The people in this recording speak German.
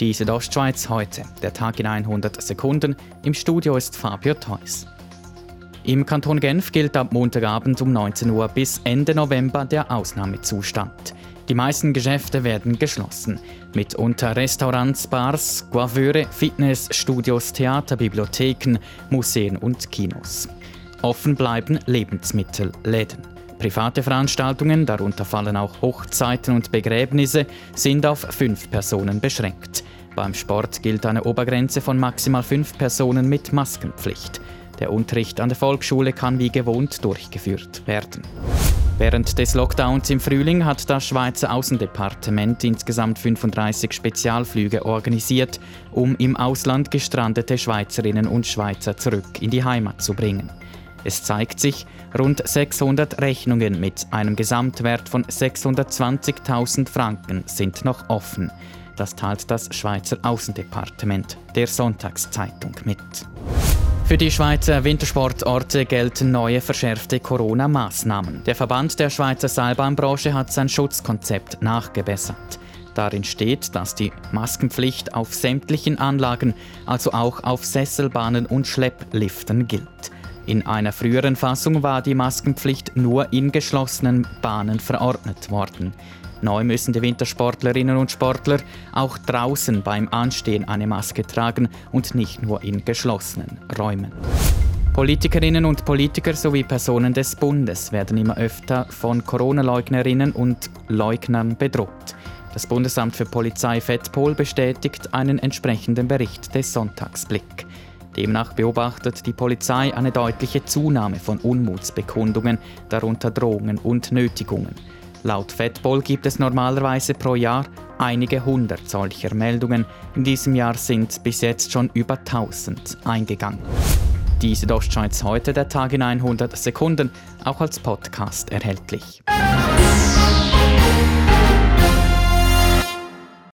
Die Südostschweiz heute, der Tag in 100 Sekunden. Im Studio ist Fabio Theus. Im Kanton Genf gilt ab Montagabend um 19 Uhr bis Ende November der Ausnahmezustand. Die meisten Geschäfte werden geschlossen. Mitunter Restaurants, Bars, Coiffeure, Fitnessstudios, Theater, Bibliotheken, Museen und Kinos. Offen bleiben Lebensmittelläden. Private Veranstaltungen, darunter fallen auch Hochzeiten und Begräbnisse, sind auf fünf Personen beschränkt. Beim Sport gilt eine Obergrenze von maximal fünf Personen mit Maskenpflicht. Der Unterricht an der Volksschule kann wie gewohnt durchgeführt werden. Während des Lockdowns im Frühling hat das Schweizer Außendepartement insgesamt 35 Spezialflüge organisiert, um im Ausland gestrandete Schweizerinnen und Schweizer zurück in die Heimat zu bringen. Es zeigt sich, rund 600 Rechnungen mit einem Gesamtwert von 620.000 Franken sind noch offen. Das teilt das Schweizer Außendepartement der Sonntagszeitung mit. Für die Schweizer Wintersportorte gelten neue verschärfte Corona-Maßnahmen. Der Verband der Schweizer Seilbahnbranche hat sein Schutzkonzept nachgebessert. Darin steht, dass die Maskenpflicht auf sämtlichen Anlagen, also auch auf Sesselbahnen und Schleppliften gilt. In einer früheren Fassung war die Maskenpflicht nur in geschlossenen Bahnen verordnet worden. Neu müssen die Wintersportlerinnen und Sportler auch draußen beim Anstehen eine Maske tragen und nicht nur in geschlossenen Räumen. Politikerinnen und Politiker sowie Personen des Bundes werden immer öfter von Corona-Leugnerinnen und Leugnern bedroht. Das Bundesamt für Polizei FEDPOL bestätigt einen entsprechenden Bericht des Sonntagsblick. Demnach beobachtet die Polizei eine deutliche Zunahme von Unmutsbekundungen, darunter Drohungen und Nötigungen. Laut Fedpol gibt es normalerweise pro Jahr einige hundert solcher Meldungen. In diesem Jahr sind bis jetzt schon über 1000 eingegangen. Die Südostschweiz heute, der Tag in 100 Sekunden, auch als Podcast erhältlich.